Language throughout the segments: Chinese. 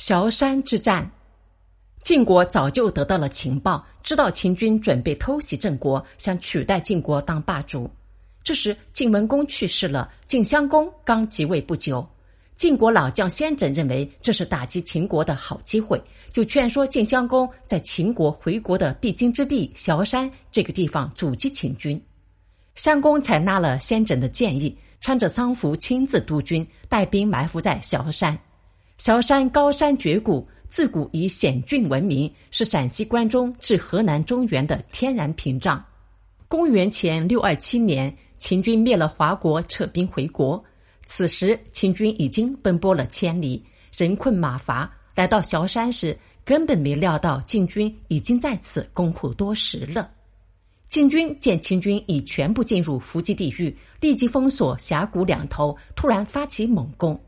崤山之战，晋国早就得到了情报，知道秦军准备偷袭郑国，想取代晋国当霸主。这时，晋文公去世了，晋襄公刚即位不久。晋国老将先轸认为这是打击秦国的好机会，就劝说晋襄公在秦国回国的必经之地崤山这个地方阻击秦军。襄公采纳了先轸的建议，穿着丧服亲自督军，带兵埋伏在崤山。崤山高山绝谷，自古以险峻闻名，是陕西关中至河南中原的天然屏障。公元前六二七年，秦军灭了华国，撤兵回国。此时，秦军已经奔波了千里，人困马乏。来到崤山时，根本没料到晋军已经在此攻虎多时了。晋军见秦军已全部进入伏击地域，立即封锁峡谷两头，突然发起猛攻。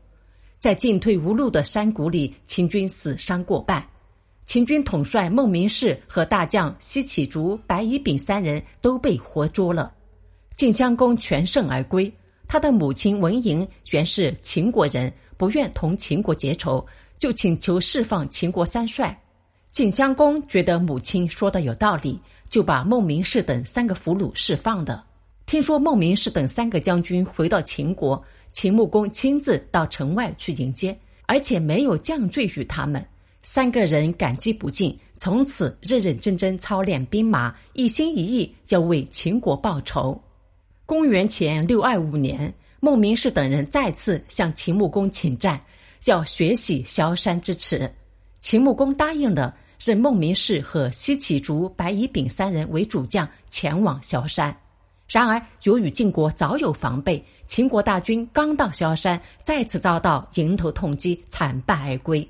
在进退无路的山谷里，秦军死伤过半。秦军统帅孟明视和大将西乞竹、白乙丙三人都被活捉了。晋襄公全胜而归。他的母亲文嬴原是秦国人，不愿同秦国结仇，就请求释放秦国三帅。晋襄公觉得母亲说的有道理，就把孟明视等三个俘虏释放的。听说孟明视等三个将军回到秦国。秦穆公亲自到城外去迎接，而且没有降罪于他们。三个人感激不尽，从此认认真真操练兵马，一心一意要为秦国报仇。公元前六二五年，孟明视等人再次向秦穆公请战，要学习萧山之耻。秦穆公答应了，任孟明视和西乞竹、白乙丙三人为主将，前往萧山。然而，由于晋国早有防备。秦国大军刚到萧山，再次遭到迎头痛击，惨败而归。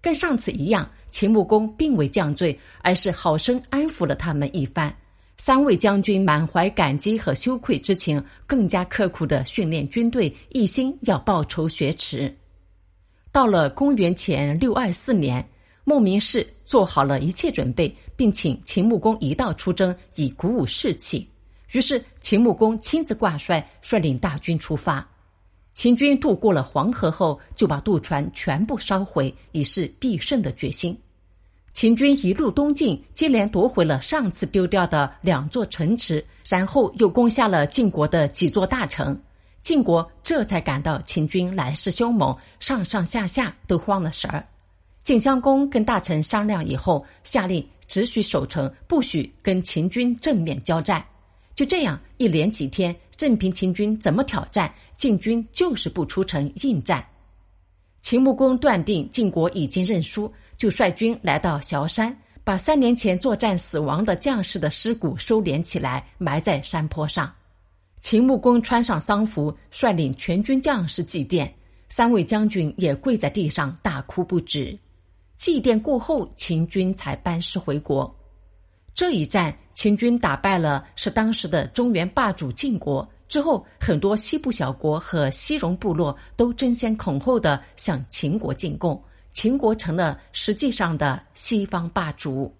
跟上次一样，秦穆公并未降罪，而是好生安抚了他们一番。三位将军满怀感激和羞愧之情，更加刻苦的训练军队，一心要报仇雪耻。到了公元前六二四年，孟明视做好了一切准备，并请秦穆公一道出征，以鼓舞士气。于是，秦穆公亲自挂帅，率领大军出发。秦军渡过了黄河后，就把渡船全部烧毁，以示必胜的决心。秦军一路东进，接连夺回了上次丢掉的两座城池，然后又攻下了晋国的几座大城。晋国这才感到秦军来势凶猛，上上下下都慌了神儿。晋襄公跟大臣商量以后，下令只许守城，不许跟秦军正面交战。就这样，一连几天，任凭秦军怎么挑战，晋军就是不出城应战。秦穆公断定晋国已经认输，就率军来到崤山，把三年前作战死亡的将士的尸骨收敛起来，埋在山坡上。秦穆公穿上丧服，率领全军将士祭奠，三位将军也跪在地上大哭不止。祭奠过后，秦军才班师回国。这一战。秦军打败了是当时的中原霸主晋国之后，很多西部小国和西戎部落都争先恐后的向秦国进贡，秦国成了实际上的西方霸主。